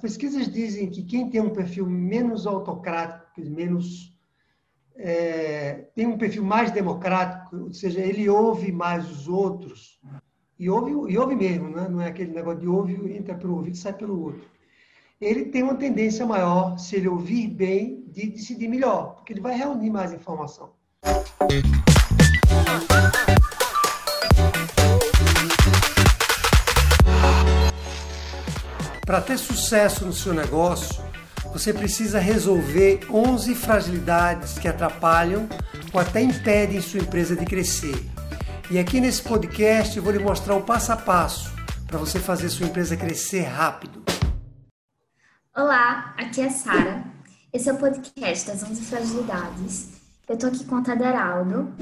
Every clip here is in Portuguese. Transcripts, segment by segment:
pesquisas dizem que quem tem um perfil menos autocrático, menos é, tem um perfil mais democrático, ou seja, ele ouve mais os outros, e ouve, e ouve mesmo, né? não é aquele negócio de ouve, entra pelo ouvido e sai pelo outro. Ele tem uma tendência maior, se ele ouvir bem, de decidir melhor, porque ele vai reunir mais informação. Para ter sucesso no seu negócio, você precisa resolver 11 fragilidades que atrapalham ou até impedem sua empresa de crescer. E aqui nesse podcast eu vou lhe mostrar o passo a passo para você fazer sua empresa crescer rápido. Olá, aqui é Sara. Esse é o podcast das 11 fragilidades. Eu estou aqui com o Taderaldo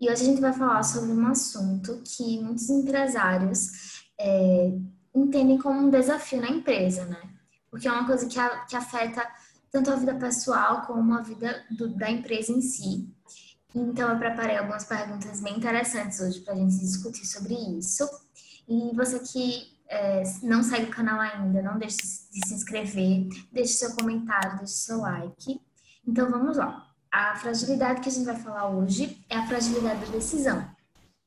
e hoje a gente vai falar sobre um assunto que muitos empresários é, entendem como um desafio na empresa, né? porque é uma coisa que, a, que afeta tanto a vida pessoal como a vida do, da empresa em si. Então, eu preparei algumas perguntas bem interessantes hoje para a gente discutir sobre isso. E você que é, não segue o canal ainda, não deixe de se inscrever, deixe seu comentário, deixe seu like. Então, vamos lá. A fragilidade que a gente vai falar hoje é a fragilidade da decisão.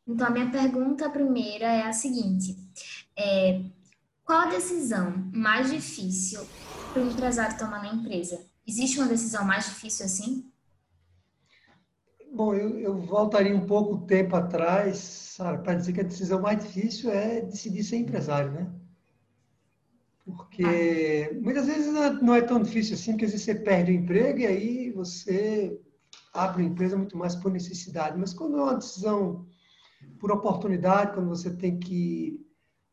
Então, a minha pergunta primeira é a seguinte: é, qual a decisão mais difícil para o empresário tomar na empresa? Existe uma decisão mais difícil assim? Bom, eu, eu voltaria um pouco tempo atrás, para dizer que a decisão mais difícil é decidir ser empresário, né? Porque ah. muitas vezes não é tão difícil assim, porque às vezes você perde o emprego e aí você abre a empresa muito mais por necessidade. Mas quando é uma decisão por oportunidade, quando você tem que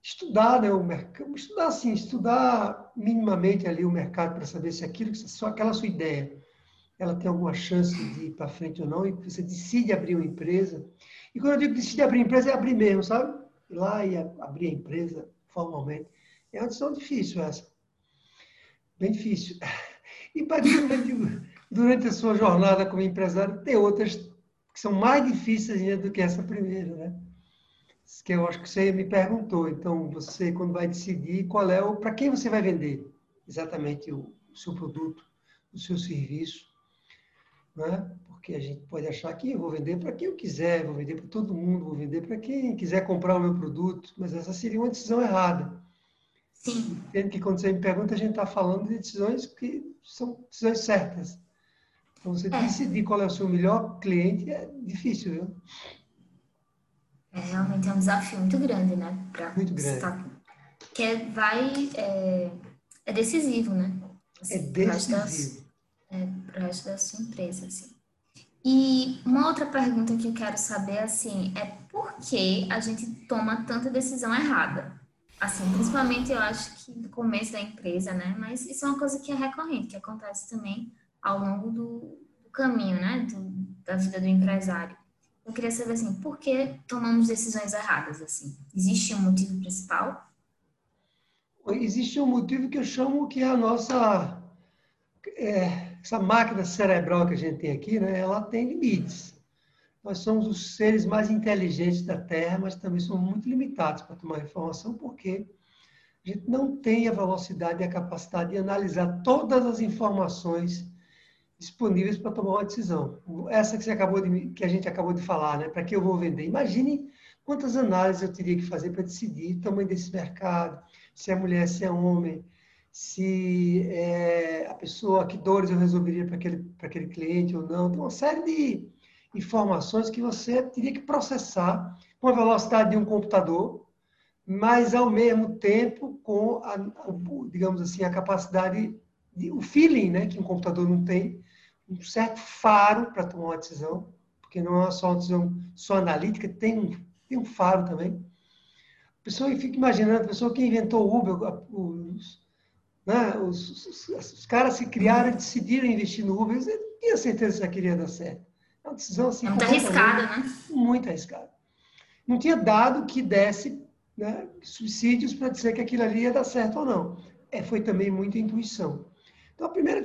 estudar né, o mercado, estudar assim, estudar minimamente ali o mercado para saber se aquilo, só aquela sua ideia, ela tem alguma chance de ir para frente ou não, e você decide abrir uma empresa. E quando eu digo decide abrir empresa, é abrir mesmo, sabe? Ir lá e abrir a empresa formalmente. É uma decisão difícil essa. Bem difícil. E durante, durante a sua jornada como empresário, tem outras que são mais difíceis ainda do que essa primeira, né? Que eu acho que você me perguntou. Então, você, quando vai decidir qual é o. para quem você vai vender exatamente o, o seu produto, o seu serviço. Né? Porque a gente pode achar que eu vou vender para quem eu quiser, vou vender para todo mundo, vou vender para quem quiser comprar o meu produto, mas essa seria uma decisão errada. Sim. Entendo que quando você me pergunta, a gente está falando de decisões que são decisões certas. Então, você é. decidir qual é o seu melhor cliente é difícil, viu? É realmente é um desafio muito grande, né? Pra muito grande. Estar, que é, vai, é, é decisivo, né? Assim, é decisivo. Para o resto da sua empresa, assim. E uma outra pergunta que eu quero saber, assim, é por que a gente toma tanta decisão errada? Assim, principalmente eu acho que no começo da empresa, né? Mas isso é uma coisa que é recorrente, que acontece também ao longo do, do caminho, né? Do, da vida do empresário. Eu queria saber assim, por que tomamos decisões erradas assim? Existe um motivo principal? Existe um motivo que eu chamo que é a nossa é, essa máquina cerebral que a gente tem aqui, né? Ela tem limites. Nós somos os seres mais inteligentes da Terra, mas também somos muito limitados para tomar informação, porque a gente não tem a velocidade e a capacidade de analisar todas as informações disponíveis para tomar uma decisão. Essa que, você acabou de, que a gente acabou de falar, né? Para que eu vou vender? Imagine quantas análises eu teria que fazer para decidir o tamanho desse mercado, se é mulher, se é homem, se é a pessoa, que dores eu resolveria para aquele, para aquele cliente ou não. Tem uma série de informações que você teria que processar com a velocidade de um computador, mas ao mesmo tempo com, a, digamos assim, a capacidade, de, o feeling né, que um computador não tem, um certo faro para tomar uma decisão, porque não é só uma decisão só analítica, tem um, tem um faro também. A pessoa fica imaginando, a pessoa que inventou o Uber, os, né, os, os, os caras se criaram e decidiram investir no Uber, eles não tinham certeza se aquilo ia dar certo. É uma decisão assim. Muito arriscada, né? Muito arriscada. Não tinha dado que desse né, subsídios para dizer que aquilo ali ia dar certo ou não. É, foi também muita intuição. Então, a primeira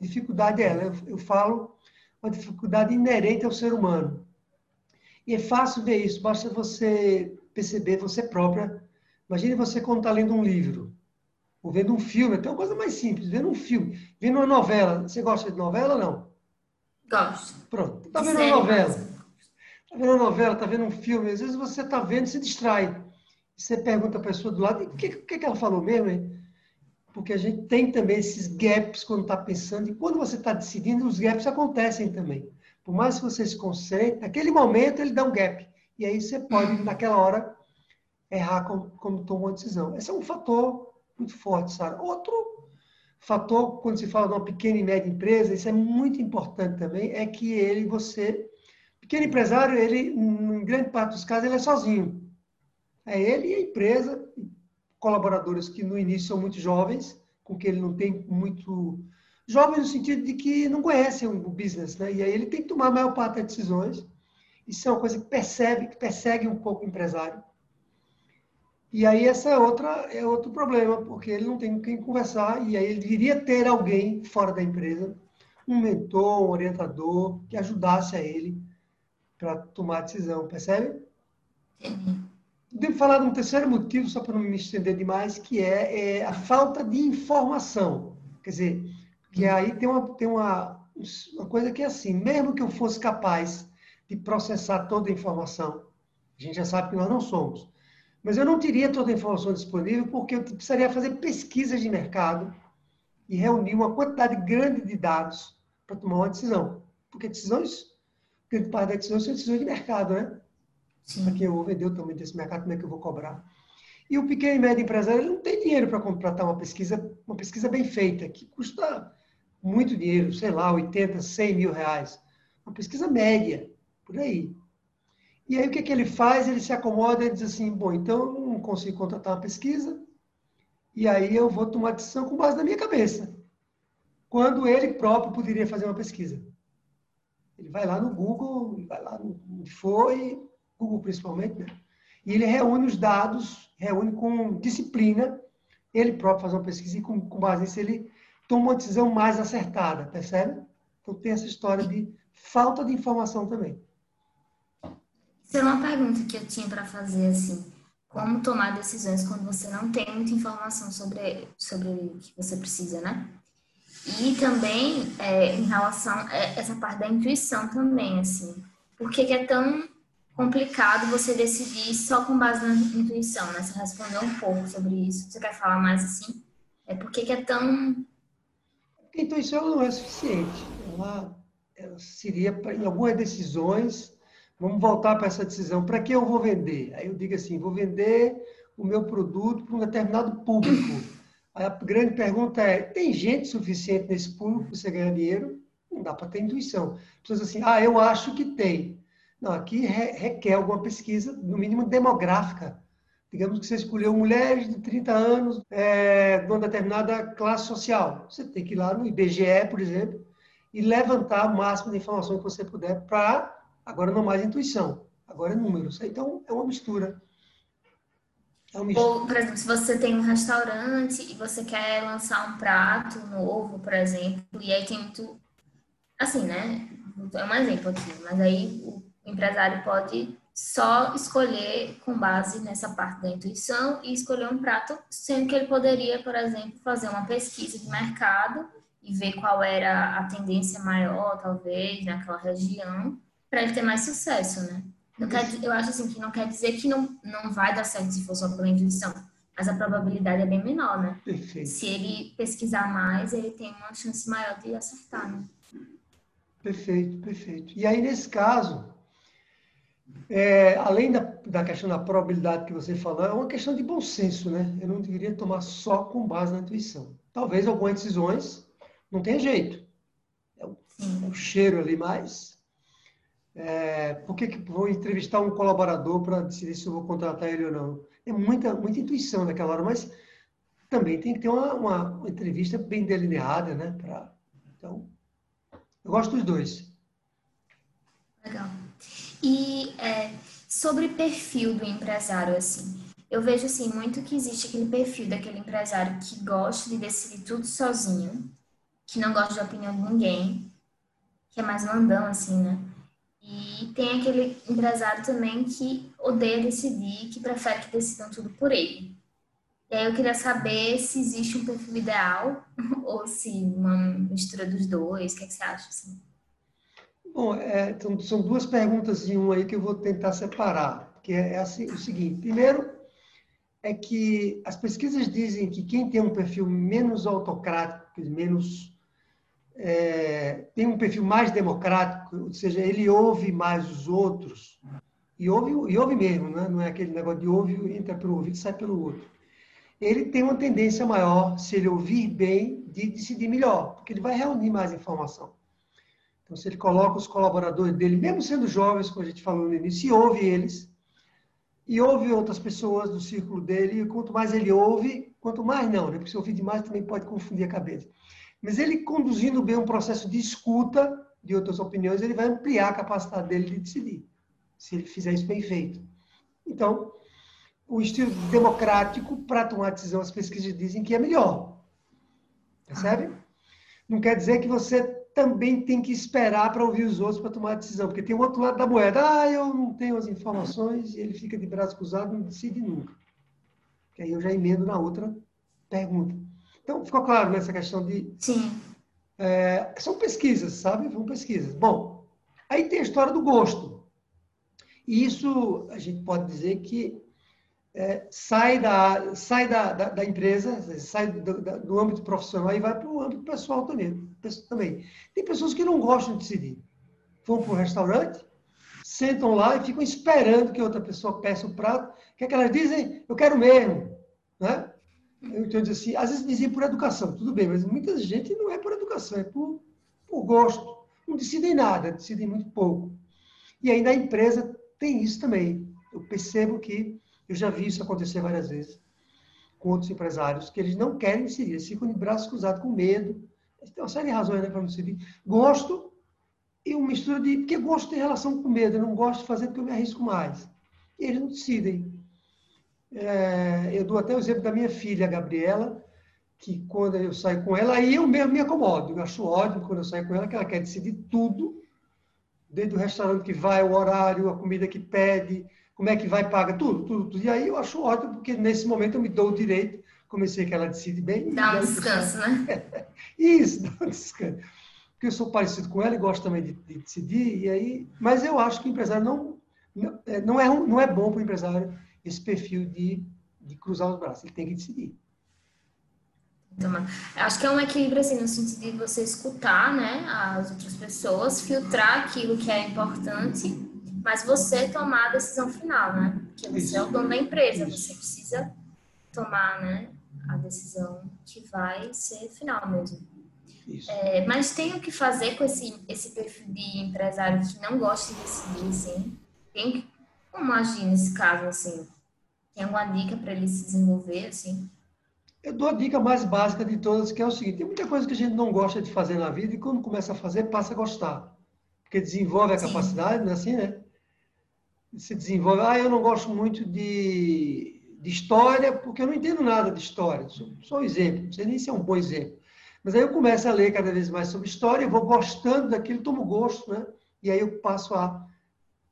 dificuldade é ela. Eu falo uma dificuldade inerente ao ser humano. E é fácil ver isso, basta você perceber você própria. Imagine você quando está lendo um livro. ou vendo um filme, até uma coisa mais simples, vendo um filme, vendo uma novela. Você gosta de novela ou não? Gosto. Pronto, tá vendo uma novela. Tá vendo uma novela, tá vendo um filme, às vezes você tá vendo e se distrai. Você pergunta a pessoa do lado, o que, que, que ela falou mesmo, hein? Porque a gente tem também esses gaps quando está pensando, e quando você está decidindo, os gaps acontecem também. Por mais que você se concentre, naquele momento ele dá um gap. E aí você pode, naquela hora, errar quando, quando toma uma decisão. Esse é um fator muito forte, Sara. Outro fator, quando se fala de uma pequena e média empresa, isso é muito importante também, é que ele, você... Pequeno empresário, ele, em grande parte dos casos, ele é sozinho. É ele e a empresa, colaboradores que no início são muito jovens, com que ele não tem muito. Jovens no sentido de que não conhecem o business, né? E aí ele tem que tomar a maior parte das decisões. Isso é uma coisa que percebe, que persegue um pouco o empresário. E aí essa é outra é outro problema, porque ele não tem com quem conversar e aí ele deveria ter alguém fora da empresa, um mentor, um orientador que ajudasse a ele para tomar a decisão, percebe? Entendi. Devo falar de um terceiro motivo, só para não me estender demais, que é, é, a falta de informação. Quer dizer, que aí tem, uma, tem uma, uma coisa que é assim, mesmo que eu fosse capaz de processar toda a informação, a gente já sabe que nós não somos, mas eu não teria toda a informação disponível porque eu precisaria fazer pesquisas de mercado e reunir uma quantidade grande de dados para tomar uma decisão. Porque decisões, grande parte das decisões são decisões de mercado, né? Sim. Para eu vou vender o tamanho desse mercado, como é que eu vou cobrar? E o pequeno e médio empresário ele não tem dinheiro para contratar uma pesquisa, uma pesquisa bem feita, que custa muito dinheiro, sei lá, 80, 100 mil reais. Uma pesquisa média, por aí. E aí o que, que ele faz? Ele se acomoda e diz assim, bom, então eu não consigo contratar uma pesquisa, e aí eu vou tomar decisão com base na minha cabeça. Quando ele próprio poderia fazer uma pesquisa. Ele vai lá no Google, vai lá e Google principalmente, né? E ele reúne os dados, reúne com disciplina, ele próprio faz uma pesquisa e com, com base nisso ele toma uma decisão mais acertada, percebe? Então tem essa história de falta de informação também. Isso é uma pergunta que eu tinha para fazer, assim, como tomar decisões quando você não tem muita informação sobre, sobre o que você precisa, né? E também é, em relação a essa parte da intuição também, assim, por que é tão complicado você decidir só com base na intuição, né? Você respondeu um pouco sobre isso. Você quer falar mais assim? É por que é tão. A intuição não é suficiente. Ela, ela seria, em algumas decisões, vamos voltar para essa decisão. Para que eu vou vender? Aí eu digo assim: vou vender o meu produto para um determinado público. A grande pergunta é: tem gente suficiente nesse público para você ganhar dinheiro? Não dá para ter intuição. Pessoas assim, ah, eu acho que tem. Não, aqui requer alguma pesquisa, no mínimo demográfica. Digamos que você escolheu mulheres de 30 anos é, de uma determinada classe social. Você tem que ir lá no IBGE, por exemplo, e levantar o máximo de informação que você puder para, agora não mais intuição, agora é números. Então, é uma mistura. É uma mistura. Ou, por exemplo, se você tem um restaurante e você quer lançar um prato novo, por exemplo, e aí tem muito... Assim, né? É um exemplo aqui, mas aí o o empresário pode só escolher com base nessa parte da intuição e escolher um prato, sendo que ele poderia, por exemplo, fazer uma pesquisa de mercado e ver qual era a tendência maior, talvez, naquela região, para ele ter mais sucesso, né? Não quer, eu acho assim que não quer dizer que não, não vai dar certo se for só pela intuição, mas a probabilidade é bem menor, né? Perfeito. Se ele pesquisar mais, ele tem uma chance maior de acertar, né? Perfeito, perfeito. E aí, nesse caso, é, além da, da questão da probabilidade que você falou, é uma questão de bom senso, né? Eu não deveria tomar só com base na intuição. Talvez algumas decisões não tenha jeito. É o, é o cheiro ali mais. É, por que, que vou entrevistar um colaborador para decidir se eu vou contratar ele ou não? É muita, muita intuição naquela hora, mas também tem que ter uma, uma, uma entrevista bem delineada, né? Pra, então, eu gosto dos dois. Legal. E é, sobre perfil do empresário, assim, eu vejo assim muito que existe aquele perfil daquele empresário que gosta de decidir tudo sozinho, que não gosta de opinião de ninguém, que é mais mandão, assim, né? E tem aquele empresário também que odeia decidir, que prefere que decidam tudo por ele. E aí eu queria saber se existe um perfil ideal ou se uma mistura dos dois. O que, é que você acha? Assim? Bom, é, então, são duas perguntas em uma aí que eu vou tentar separar. Que é, é assim, o seguinte: primeiro, é que as pesquisas dizem que quem tem um perfil menos autocrático, menos é, tem um perfil mais democrático, ou seja, ele ouve mais os outros, e ouve, e ouve mesmo, né? não é aquele negócio de ouve, entra pelo ouvido e sai pelo outro. Ele tem uma tendência maior, se ele ouvir bem, de decidir melhor, porque ele vai reunir mais informação. Então, se ele coloca os colaboradores dele, mesmo sendo jovens, como a gente falou no início, e ouve eles, e ouve outras pessoas do círculo dele, e quanto mais ele ouve, quanto mais não, né? porque se ouvir demais também pode confundir a cabeça. Mas ele conduzindo bem um processo de escuta de outras opiniões, ele vai ampliar a capacidade dele de decidir, se ele fizer isso bem feito. Então, o estilo democrático para tomar decisão, as pesquisas dizem que é melhor. Percebe? Não quer dizer que você também tem que esperar para ouvir os outros para tomar a decisão, porque tem o outro lado da moeda. Ah, eu não tenho as informações, e ele fica de braço cruzado, não decide nunca. Que aí eu já emendo na outra pergunta. Então, ficou claro nessa questão de. Sim. É, são pesquisas, sabe? São pesquisas. Bom, aí tem a história do gosto. E isso a gente pode dizer que é, sai, da, sai da, da, da empresa, sai do, da, do, âmbito profissional e vai para o âmbito pessoal também, também. Tem pessoas que não gostam de decidir. Vão para o restaurante, sentam lá e ficam esperando que outra pessoa peça o prato. O que, é que elas dizem? Eu quero mesmo. Né? Então, assim, às vezes dizem por educação, tudo bem, mas muita gente não é por educação, é por, por gosto. Não decidem nada, decidem muito pouco. E ainda a empresa tem isso também. Eu percebo que eu já vi isso acontecer várias vezes com outros empresários, que eles não querem decidir, eles ficam de braços cruzados com medo. Tem uma série de razões né, para não decidir. Gosto e uma mistura de. Porque gosto tem relação com medo, eu não gosto de fazer porque eu me arrisco mais. E eles não decidem. É, eu dou até o exemplo da minha filha, a Gabriela, que quando eu saio com ela, aí eu mesmo me acomodo. Eu acho ótimo quando eu saio com ela, que ela quer decidir tudo, desde o restaurante que vai, o horário, a comida que pede, como é que vai, paga, tudo, tudo, tudo. E aí eu acho ótimo, porque nesse momento eu me dou o direito, comecei que ela decide bem. Dá um descanso, né? Isso, dá um descanso. Porque eu sou parecido com ela e gosto também de, de decidir, e aí... Mas eu acho que o empresário não, não, é, não, é, não é bom para o empresário esse perfil de, de cruzar os braços, ele tem que decidir. Então, acho que é um equilíbrio assim no sentido de você escutar, né, as outras pessoas, filtrar aquilo que é importante mas você tomar a decisão final, né? Porque você Isso. é o dono da empresa, Isso. você precisa tomar, né, a decisão que vai ser final mesmo. É, mas tem o que fazer com esse, esse perfil de empresário que não gosta de decidir, assim? Tem que, como agir nesse caso, assim? Tem alguma dica para ele se desenvolver, assim? Eu dou a dica mais básica de todas, que é o seguinte: tem muita coisa que a gente não gosta de fazer na vida e quando começa a fazer, passa a gostar. Porque desenvolve a Sim. capacidade, não é assim, né? Se desenvolve. Ah, eu não gosto muito de, de história, porque eu não entendo nada de história. Só um exemplo, não sei nem se é um bom exemplo. Mas aí eu começo a ler cada vez mais sobre história, eu vou gostando daquilo, tomo gosto, né? E aí eu passo a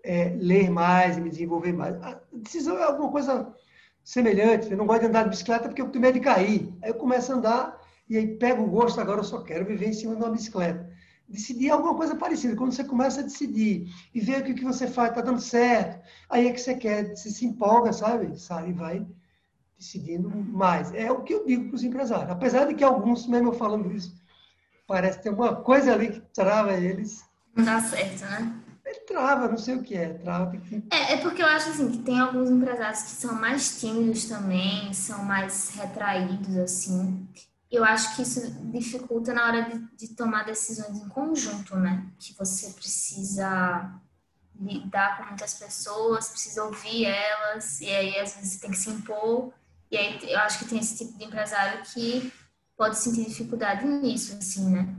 é, ler mais e me desenvolver mais. A decisão é alguma coisa semelhante. Eu não gosto de andar de bicicleta porque eu tenho medo de cair. Aí eu começo a andar e aí pego o gosto, agora eu só quero viver em cima de uma bicicleta decidir alguma coisa parecida. Quando você começa a decidir e ver que o que você faz está dando certo, aí é que você quer, você se empolga, sabe? Sai e vai decidindo mais. É o que eu digo para os empresários. Apesar de que alguns, mesmo eu falando isso, parece ter alguma coisa ali que trava eles. Não dá certo, né? Ele trava, não sei o que é. Trava, que... é, é porque eu acho assim que tem alguns empresários que são mais tímidos também, são mais retraídos, assim eu acho que isso dificulta na hora de, de, tomar decisões em conjunto, né? Que você precisa lidar com muitas pessoas, precisa ouvir elas, e aí às vezes tem que se impor. E aí eu acho que tem esse tipo de empresário que pode sentir dificuldade nisso, assim, né?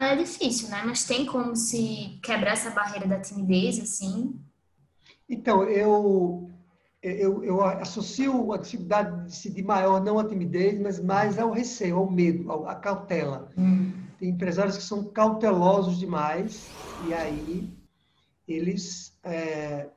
É difícil, né? Mas tem como se quebrar essa barreira da timidez, assim? Então, eu eu, eu associo a dificuldade de decidir maior não à timidez, mas mais ao receio, ao medo, à cautela. Hum. Tem empresários que são cautelosos demais e aí eles, é,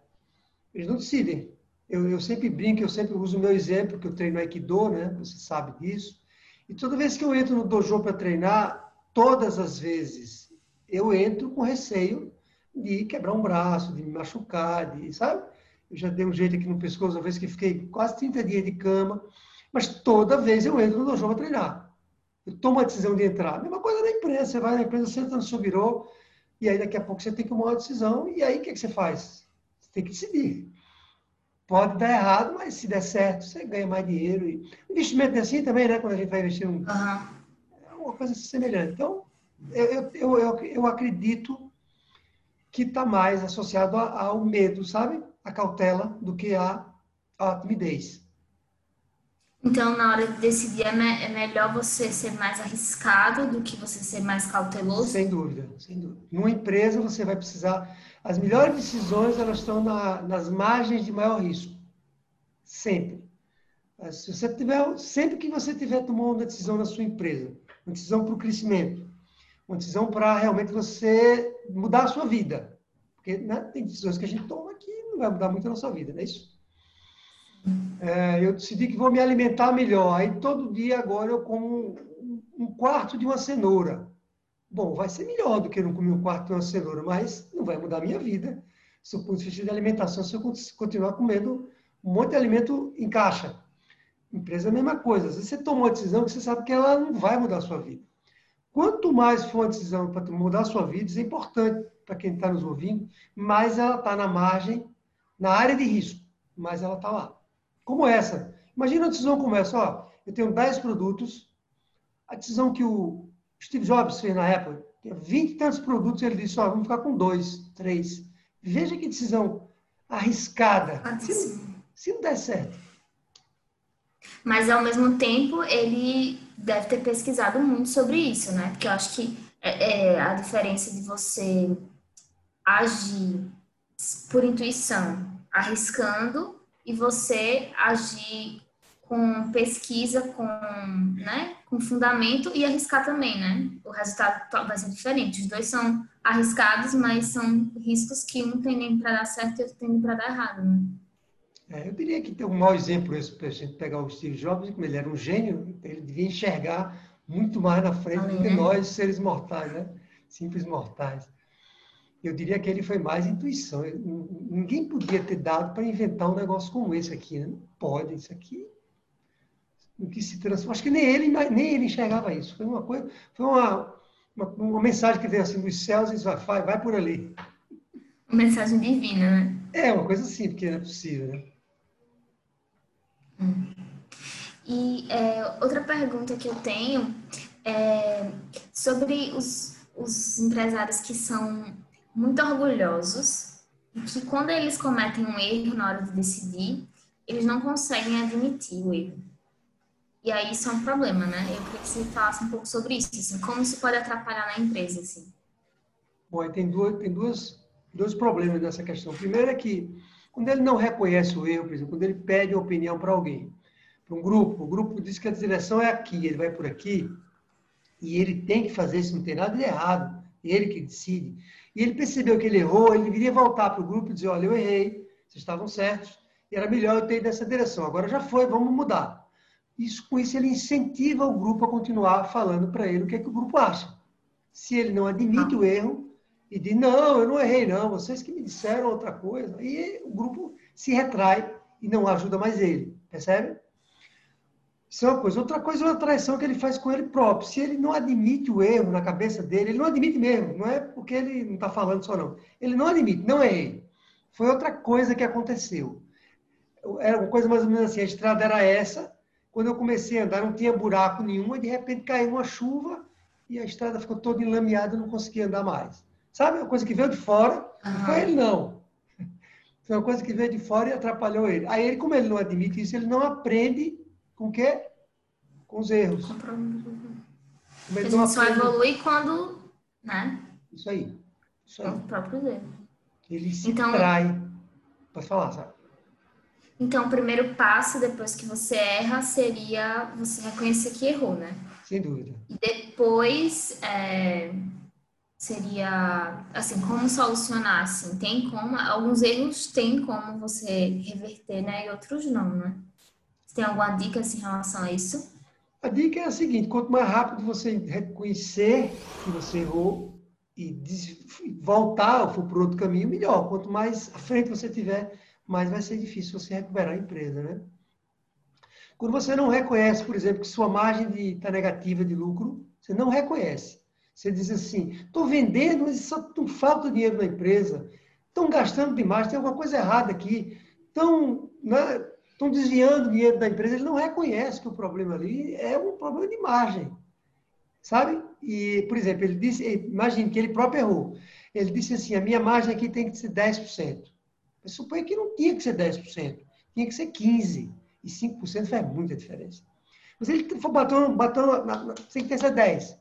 eles não decidem. Eu, eu sempre brinco, eu sempre uso o meu exemplo, que eu treino Aikido, né? Você sabe disso. E toda vez que eu entro no dojo para treinar, todas as vezes eu entro com receio de quebrar um braço, de me machucar, de, sabe? Eu já dei um jeito aqui no pescoço, uma vez que fiquei quase 30 dias de cama, mas toda vez eu entro no dojo para treinar. Eu tomo a decisão de entrar. Mesma coisa na empresa, você vai na empresa, senta no seu birô, e aí daqui a pouco você tem que tomar uma decisão, e aí o que, que você faz? Você tem que decidir. Pode dar errado, mas se der certo, você ganha mais dinheiro. E investimento é assim também, né? Quando a gente vai investir um... É uma coisa semelhante. Então, eu, eu, eu, eu acredito que está mais associado ao medo, sabe? A cautela do que a, a timidez. Então, na hora de decidir, é, me é, melhor você ser mais arriscado do que você ser mais cauteloso? Sem dúvida, sem dúvida. Numa empresa, você vai precisar... As melhores decisões, elas estão na, nas margens de maior risco. Sempre. Se você tiver, sempre que você tiver tomando uma decisão na sua empresa, uma decisão para o crescimento, uma decisão para realmente você mudar a sua vida. Porque né, tem decisões que a gente toma que não vai mudar muito a nossa vida, não é isso? É, eu decidi que vou me alimentar melhor. Aí todo dia agora eu como um, quarto de uma cenoura. Bom, vai ser melhor do que não comer um quarto de uma cenoura, mas não vai mudar a minha vida. Se eu ponto de alimentação, se eu continuar comendo um monte de alimento em caixa. Empresa é a mesma coisa. Às vezes você tomou uma decisão que você sabe que ela não vai mudar a sua vida. Quanto mais for uma decisão para mudar a sua vida, isso é importante para quem está nos ouvindo, mais ela está na margem, na área de risco, mais ela está lá como essa. Imagina uma decisão como essa, ó, eu tenho 10 produtos, a decisão que o Steve Jobs fez na Apple, tinha 20 e tantos produtos, ele disse, ó, vamos ficar com dois, três. Veja que decisão arriscada, se, se não der certo. Mas, ao mesmo tempo, ele deve ter pesquisado muito sobre isso, né? Porque eu acho que é, é a diferença de você agir por intuição, arriscando, e você agir com pesquisa, com, né, com fundamento e arriscar também, né? O resultado vai ser diferente. Os dois são arriscados, mas são riscos que um tem nem para dar certo e outro tem para dar errado, né? É, eu diria que tem um mau exemplo esse para a gente pegar o Steve Jobs, como ele era um gênio, ele devia enxergar muito mais na frente do que né? nós, seres mortais, né? Simples mortais eu diria que ele foi mais intuição. ninguém podia ter dado para inventar um negócio como esse aqui. Né? Não pode, isso aqui. O que se transforma. Acho que nem ele, nem ele enxergava isso. Foi uma coisa, foi uma, uma, uma mensagem que veio assim dos céus e disse, vai, vai por ali. Uma mensagem divina, né? É, uma coisa assim, porque não é possível, né? Hum. E é, outra pergunta que eu tenho é sobre os, os empresários que são muito orgulhosos e que quando eles cometem um erro na hora de decidir, eles não conseguem admitir o erro. E aí isso é um problema, né? Eu queria que você falasse um pouco sobre isso, assim, como isso pode atrapalhar na empresa, assim. Bom, tem duas, tem duas, dois problemas nessa questão. O primeiro é que quando ele não reconhece o erro, por exemplo, quando ele pede opinião para alguém, para um grupo, o grupo diz que a direção é aqui, ele vai por aqui, e ele tem que fazer isso, não tem nada de errado, ele que decide e ele percebeu que ele errou, ele deveria voltar para o grupo e dizer, olha, eu errei, vocês estavam certos, e era melhor eu ter ido nessa direção. Agora já foi, vamos mudar. Isso, com isso, ele incentiva o grupo a continuar falando para ele o que, é que o grupo acha. Se ele não admite o erro e diz, não, eu não errei, não, vocês que me disseram outra coisa, aí o grupo se retrai e não ajuda mais ele, percebe? Isso é uma coisa. Outra coisa é uma traição que ele faz com ele próprio. Se ele não admite o erro na cabeça dele, ele não admite mesmo. Não é porque ele não está falando só, não. Ele não admite, não é ele. Foi outra coisa que aconteceu. Era uma coisa mais ou menos assim: a estrada era essa. Quando eu comecei a andar, não tinha buraco nenhum, e de repente caiu uma chuva e a estrada ficou toda enlameada, e não conseguia andar mais. Sabe? Uma coisa que veio de fora, não foi ele, não. Foi uma coisa que veio de fora e atrapalhou ele. Aí, ele, como ele não admite isso, ele não aprende com o quê? Com os erros. A gente só evolui quando, né? Isso aí. Isso aí. Com os próprios erros. Ele se então, trai. Pode falar, sabe? Então, o primeiro passo depois que você erra seria você reconhecer que errou, né? Sem dúvida. E depois é, seria, assim, como solucionar, assim, tem como, alguns erros tem como você reverter, né, e outros não, né? Tem alguma dica, assim, em relação a isso? A dica é a seguinte, quanto mais rápido você reconhecer que você errou e voltar ou for por outro caminho, melhor. Quanto mais à frente você tiver, mais vai ser difícil você recuperar a empresa, né? Quando você não reconhece, por exemplo, que sua margem está negativa de lucro, você não reconhece. Você diz assim, estou vendendo, mas só não falta dinheiro na empresa, estão gastando demais, tem alguma coisa errada aqui, estão né, desviando dinheiro da empresa, ele não reconhece que o problema ali é um problema de margem, sabe? E, por exemplo, ele disse, imagine que ele próprio errou, ele disse assim, a minha margem aqui tem que ser 10%. Eu suponho que não tinha que ser 10%, tinha que ser 15%, e 5% faz muita diferença. Mas ele batendo, batendo na, na, tem que ser 10%.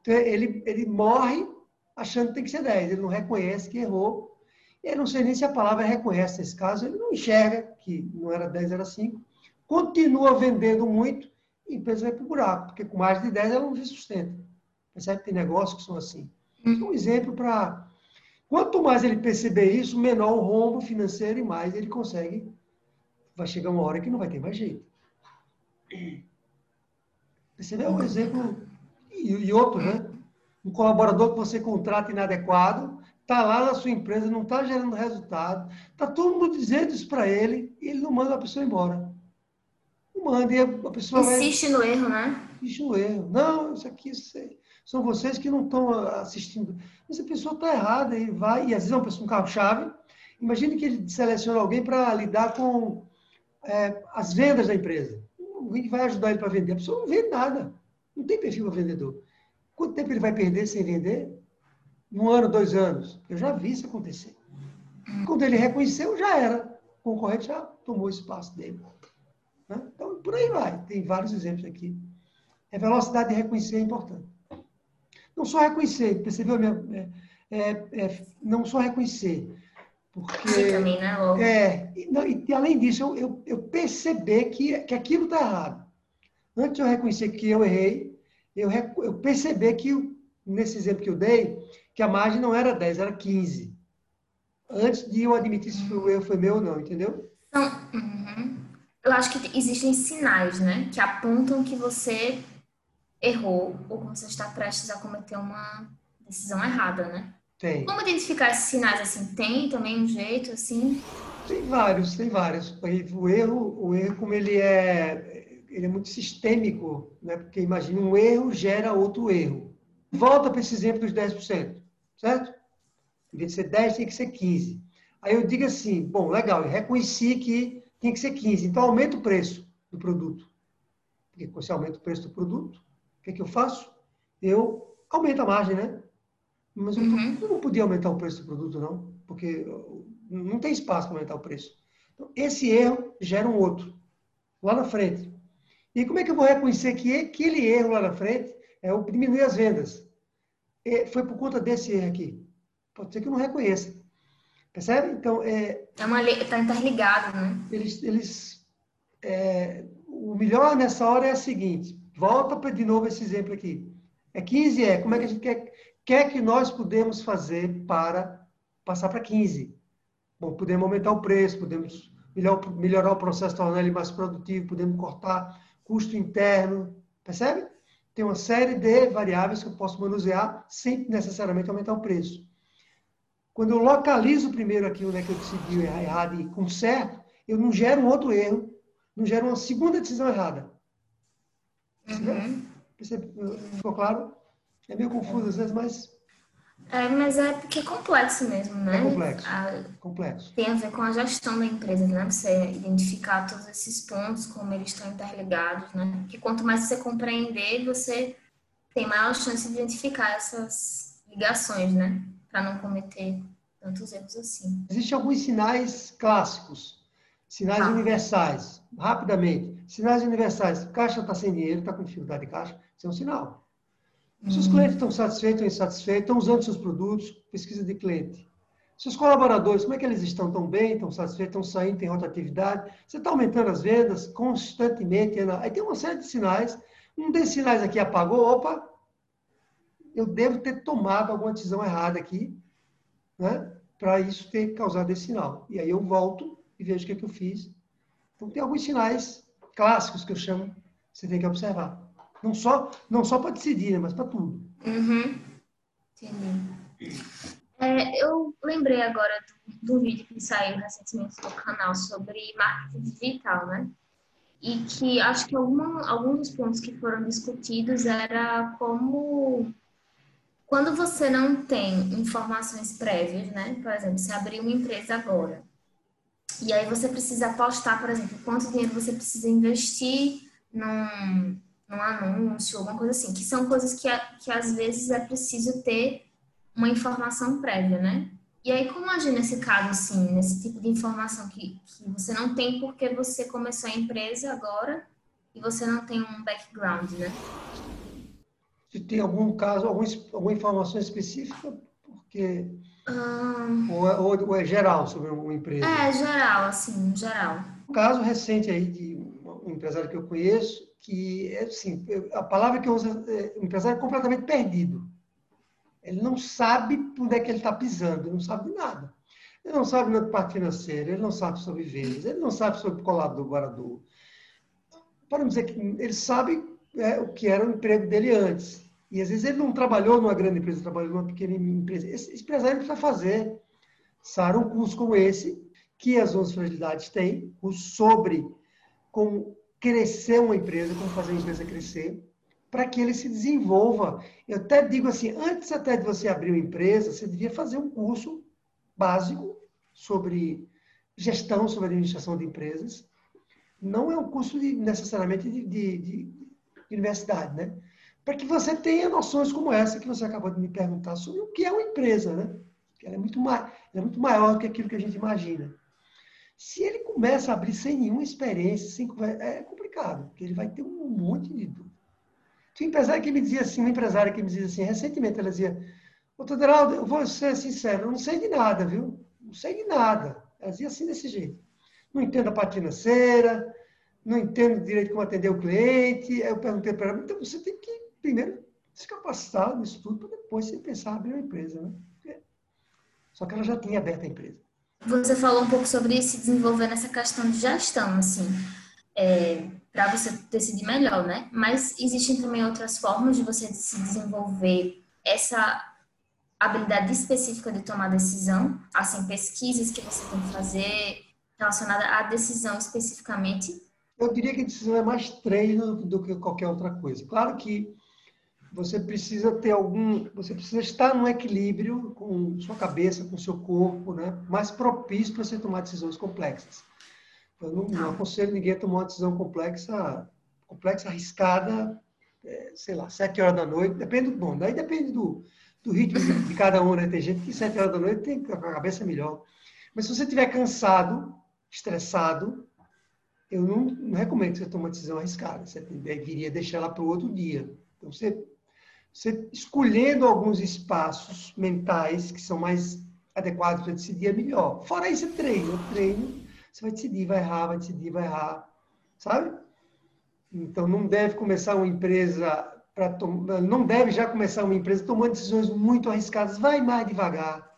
Então, ele, ele morre achando que tem que ser 10. Ele não reconhece que errou. Eu não sei nem se a palavra reconhece nesse caso. Ele não enxerga que não era 10, era 5. Continua vendendo muito e a empresa vai para o buraco, porque com mais de 10 ela não se sustenta. Percebe? Tem negócios que são assim. Hum. Um exemplo para. Quanto mais ele perceber isso, menor o rombo financeiro e mais ele consegue. Vai chegar uma hora que não vai ter mais jeito. Percebeu? Um exemplo e, e outro, né? Um colaborador que você contrata inadequado, está lá na sua empresa, não está gerando resultado, está todo mundo dizendo isso para ele e ele não manda a pessoa embora. Não manda e a pessoa Insiste vai... no erro, né? Insiste no erro. Não, isso aqui isso são vocês que não estão assistindo. Mas a pessoa está errada e vai, e às vezes é uma pessoa, um carro-chave. Imagine que ele seleciona alguém para lidar com é, as vendas da empresa. Alguém que vai ajudar ele para vender. A pessoa não vende nada. Não tem perfil para vendedor. Quanto tempo ele vai perder sem vender? Um ano, dois anos. Eu já vi isso acontecer. Quando ele reconheceu, já era. O concorrente já tomou o espaço dele. Né? Então, por aí vai. Tem vários exemplos aqui. A velocidade de reconhecer é importante. Não só reconhecer, percebeu? Minha, é, é, é, não só reconhecer. Porque. também, né, É, e, não, e, além disso, eu, eu, eu perceber que, que aquilo está errado. Antes de eu reconhecer que eu errei, eu, eu perceber que, nesse exemplo que eu dei, que a margem não era 10, era 15. Antes de eu admitir se o erro foi meu ou não, entendeu? Então, uhum. eu acho que existem sinais, né? Que apontam que você errou ou que você está prestes a cometer uma decisão errada, né? Tem. Como identificar esses sinais assim? Tem também um jeito assim? Tem vários, tem vários. O erro, o erro como ele é ele é muito sistêmico, né? porque imagina um erro gera outro erro. Volta para esse exemplo dos 10%, certo? Em vez de ser 10, tem que ser 15. Aí eu digo assim, bom, legal, eu reconheci que tem que ser 15, então aumenta o preço do produto. Porque quando você aumenta o preço do produto, o que, é que eu faço? Eu aumento a margem, né? Mas eu, uhum. eu não podia aumentar o preço do produto, não, porque não tem espaço para aumentar o preço. Então, esse erro gera um outro, lá na frente. E como é que eu vou reconhecer que aquele erro lá na frente é o diminuir as vendas? E foi por conta desse erro aqui. Pode ser que eu não reconheça. Percebe? Então, é... Está interligado, né? Eles... eles é, o melhor nessa hora é o seguinte. Volta para de novo esse exemplo aqui. É 15 é. Como é que a gente quer, quer que nós podemos fazer para passar para 15? Bom, podemos aumentar o preço, podemos melhorar, melhorar o processo, tornar ele mais produtivo, podemos cortar custo interno, percebe? Tem uma série de variáveis que eu posso manusear sem necessariamente aumentar o preço. Quando eu localizo primeiro aquilo né, que eu decidi errado e conserto, eu não gero um outro erro, não gero uma segunda decisão errada. Uhum. Ficou claro? É meio confuso às vezes, mas é, mas é porque é complexo mesmo, né? É complexo. A, complexo. Tem a ver com a gestão da empresa, né? Você identificar todos esses pontos, como eles estão interligados, né? Porque quanto mais você compreender, você tem maior chance de identificar essas ligações, né? Para não cometer tantos erros assim. Existem alguns sinais clássicos, sinais ah. universais, rapidamente. Sinais universais, caixa está sem dinheiro, está com dificuldade de caixa, isso é um sinal. Se os clientes estão satisfeitos ou insatisfeitos, estão usando seus produtos, pesquisa de cliente. Seus colaboradores, como é que eles estão? Estão bem? Estão satisfeitos? Estão saindo? Tem rotatividade? Você está aumentando as vendas constantemente? Aí tem uma série de sinais. Um desses sinais aqui apagou, opa, eu devo ter tomado alguma decisão errada aqui, né? Para isso ter causado esse sinal. E aí eu volto e vejo o que, é que eu fiz. Então, tem alguns sinais clássicos que eu chamo, você tem que observar. Não só, não só para decidir, né? mas para tudo. Uhum. É, eu lembrei agora do, do, vídeo que saiu recentemente no canal sobre marketing digital, né? E que acho que alguma, alguns pontos que foram discutidos era como quando você não tem informações prévias, né? Por exemplo, você abriu uma empresa agora. E aí você precisa apostar, por exemplo, quanto dinheiro você precisa investir num, num anúncio, alguma coisa assim, que são coisas que, que às vezes é preciso ter uma informação prévia, né? E aí, como agir nesse caso, assim, nesse tipo de informação que, que você não tem porque você começou a empresa agora e você não tem um background, né? Se tem algum caso, algum, alguma informação específica, porque... Hum... Ou, é, ou, ou, é geral sobre uma empresa? É, geral, assim, geral. Um caso recente aí de um empresário que eu conheço, que é assim, a palavra que eu uso é um empresário completamente perdido. Ele não sabe onde é que ele está pisando, ele não sabe nada. Ele não sabe na parte financeira, ele não sabe sobre vendas, ele não sabe sobre colador, guardador. Para dizer que ele sabe é, o que era o emprego dele antes. E às vezes ele não trabalhou numa grande empresa, trabalhou numa pequena empresa. Esse empresário precisa fazer, Sara, um curso como esse, que as 11 fragilidades têm, o sobre como crescer uma empresa, como fazer a empresa crescer, para que ele se desenvolva. Eu até digo assim, antes até de você abrir uma empresa, você devia fazer um curso básico sobre gestão, sobre administração de empresas. Não é um curso de, necessariamente de, de, de, universidade, né? Para que você tenha noções como essa que você acabou de me perguntar sobre o que é uma empresa, né? Ela é muito, mais, é muito maior do que aquilo que a gente imagina. Se ele começa a abrir sem nenhuma experiência, sem, é complicado, porque ele vai ter um monte de dúvida. Tinha empresário que me dizia assim, uma empresária que me dizia assim, recentemente, ela dizia, doutor Deraldo, eu vou ser sincero, eu não sei de nada, viu? Não sei de nada. Ela dizia assim desse jeito. Não entendo a parte financeira, não entendo direito como atender o cliente. Aí eu perguntei para ela, então você tem que primeiro se capacitar no estudo para depois você pensar em abrir uma empresa, né? Só que ela já tinha aberto a empresa. Você falou um pouco sobre se desenvolver nessa questão de gestão, assim, é, para você decidir melhor, né? Mas existem também outras formas de você se desenvolver essa habilidade específica de tomar decisão, assim, pesquisas que você tem que fazer relacionada à decisão especificamente? Eu diria que a decisão é mais treino do que qualquer outra coisa. Claro que você precisa ter algum, você precisa estar num equilíbrio com sua cabeça, com seu corpo, né? Mais propício para você tomar decisões complexas. Eu não, não, aconselho ninguém a tomar uma decisão complexa, complexa, arriscada, é, sei lá, sete horas da noite, depende do bom, daí depende do, do ritmo de, de, cada um, né? Tem gente que sete horas da noite tem a cabeça melhor. Mas se você estiver cansado, estressado, eu não, não recomendo que você tome uma decisão arriscada. Você deveria deixar ela para o outro dia. Então, você você escolhendo alguns espaços mentais que são mais adequados para decidir é melhor. Fora isso, treino. Treino, você vai decidir, vai errar, vai decidir, vai errar. Sabe? Então, não deve começar uma empresa para tomar, não deve já começar uma empresa tomando decisões muito arriscadas. Vai mais devagar.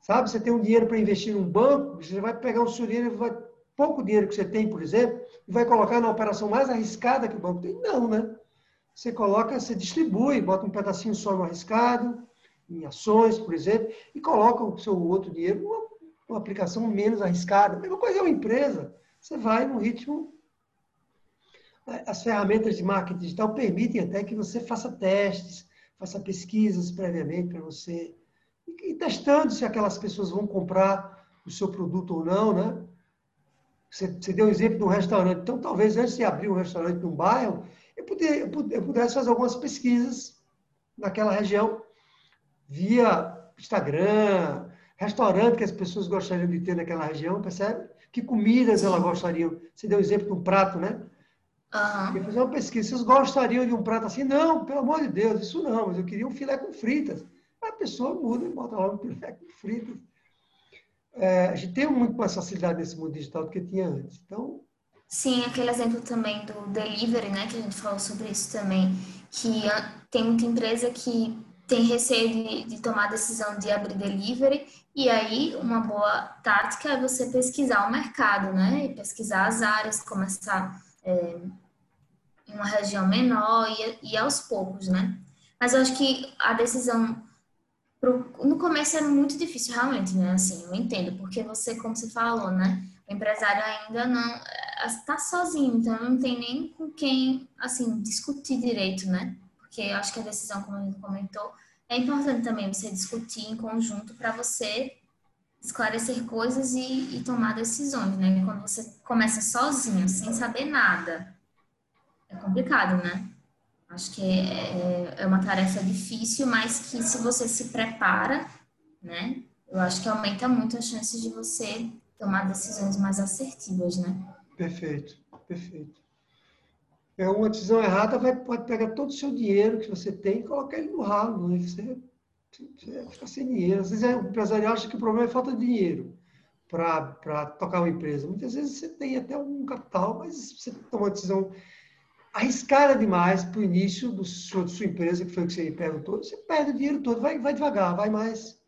Sabe? Você tem um dinheiro para investir num banco, você vai pegar seu dinheiro, vai, pouco dinheiro que você tem, por exemplo, e vai colocar na operação mais arriscada que o banco tem? Não, né? Você coloca, você distribui, bota um pedacinho só no arriscado, em ações, por exemplo, e coloca o seu outro dinheiro numa, numa aplicação menos arriscada. A mesma coisa é uma empresa. Você vai no ritmo. As ferramentas de marketing digital permitem até que você faça testes, faça pesquisas previamente para você e testando se aquelas pessoas vão comprar o seu produto ou não, né? Você, você deu o um exemplo de um restaurante. Então, talvez antes de abrir um restaurante num bairro, eu, pudesse fazer algumas pesquisas naquela região, via Instagram, restaurante que as pessoas gostariam de ter naquela região, percebe? Que comidas elas gostariam. Você deu o exemplo de um prato, né? Uhum. Eu fazer uma pesquisa. Vocês gostariam de um prato assim? Não, pelo amor de Deus, isso não. Mas eu queria um filé com fritas. A pessoa muda e bota lá um filé com fritas. É, a gente tem muito mais facilidade nesse mundo digital do que tinha antes. Então, Sim, aquele exemplo também do delivery, né, que a gente falou sobre isso também, que tem muita empresa que tem receio de, de tomar a decisão de abrir delivery, e aí uma boa tática é você pesquisar o mercado, né, e pesquisar as áreas, começar é, em uma região menor e, e aos poucos, né. Mas eu acho que a decisão pro, no começo é muito difícil realmente, né, assim, eu entendo, porque você, como você falou, né, o empresário ainda não é, sozinho, então não tem nem com quem assim discutir direito, né? Porque eu acho que a decisão, como a gente comentou, é importante também você discutir em conjunto para você esclarecer coisas e, e, tomar decisões, né? Quando você começa sozinho, sem saber nada, é complicado, né? Acho que é, é, é uma tarefa difícil, mas que se você se prepara, né? Eu acho que aumenta muito as chances de você tomar decisões mais assertivas, né? Perfeito, perfeito. É uma decisão errada, vai, pode pegar todo o seu dinheiro que você tem e colocar ele no ralo, né? Você, você fica sem dinheiro. Às vezes é, o empresário acha que o problema é falta de dinheiro para tocar uma empresa. Muitas vezes você tem até um capital, mas você toma uma decisão arriscada demais para o início do sua, da sua empresa, que foi o que você perguntou, você perde o dinheiro todo, vai, vai devagar, vai mais.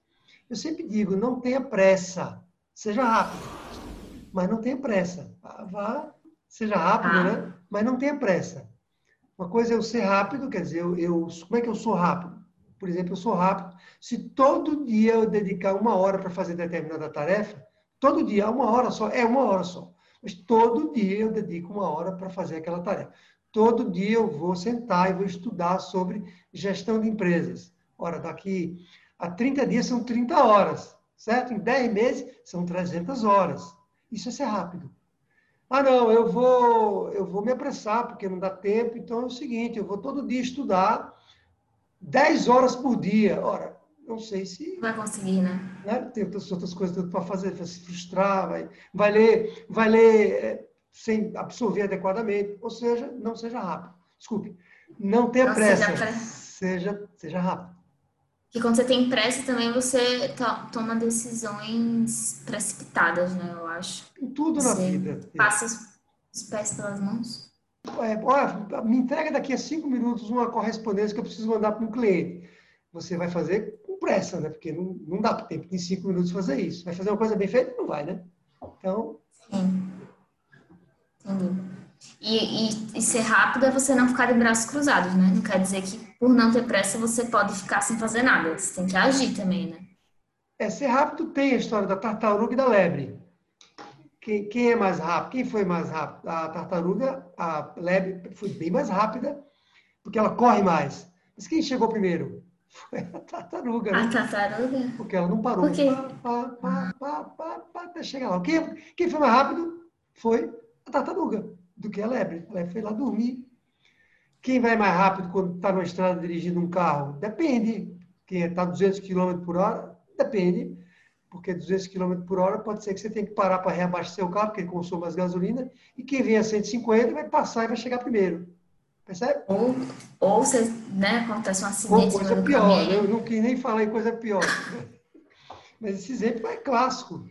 Eu sempre digo, não tenha pressa. Seja rápido, mas não tenha pressa. Vá, seja rápido, ah. né? Mas não tenha pressa. Uma coisa é eu ser rápido, quer dizer, eu, eu, como é que eu sou rápido? Por exemplo, eu sou rápido. Se todo dia eu dedicar uma hora para fazer determinada tarefa, todo dia, uma hora só, é uma hora só. Mas todo dia eu dedico uma hora para fazer aquela tarefa. Todo dia eu vou sentar e vou estudar sobre gestão de empresas. Ora, daqui a 30 dias são 30 horas certo? Em 10 meses são 300 horas. Isso é ser rápido. Ah, não, eu vou, eu vou me apressar porque não dá tempo, então é o seguinte, eu vou todo dia estudar 10 horas por dia. Ora, não sei se. Vai conseguir, né? né? Tem outras, outras coisas para fazer, vai se frustrar, vai, vai ler, vai ler é, sem absorver adequadamente. Ou seja, não seja rápido. Desculpe. Não tenha não pressa. Seja, seja, seja rápido que quando você tem pressa também você to toma decisões precipitadas, né? Eu acho. Em tudo você na vida. Passa os pés pelas mãos. É, olha, me entrega daqui a cinco minutos uma correspondência que eu preciso mandar para um cliente. Você vai fazer com pressa, né? Porque não, não dá tempo em cinco minutos fazer isso. Vai fazer uma coisa bem feita? Não vai, né? Então. Sim. Entendi. E, e, e, ser rápido é você não ficar de braços cruzados, né? Não quer dizer que por não ter pressa você pode ficar sem fazer nada. Você tem que agir também, né? É, ser rápido tem a história da tartaruga e da lebre. Quem, quem é mais rápido? Quem foi mais rápido? A tartaruga, a lebre foi bem mais rápida, porque ela corre mais. Mas quem chegou primeiro? Foi a tartaruga. Né? A tartaruga? Porque ela não parou. Por quê? Pá, pá, pá, pá, até chegar lá. Quem, quem foi mais rápido foi a tartaruga do que a lebre. A lebre foi lá dormir. Quem vai mais rápido quando está numa estrada dirigindo um carro? Depende. Quem está 200 km por hora? Depende. Porque 200 km por hora pode ser que você tenha que parar para reabastecer o carro, porque ele consome mais gasolina. E quem vem a 150 vai passar e vai chegar primeiro. Percebe? Ou, ou você, né, acontece um acidente. Ou coisa pior. Né? Eu não quis nem falar em coisa pior. Mas esse exemplo é clássico.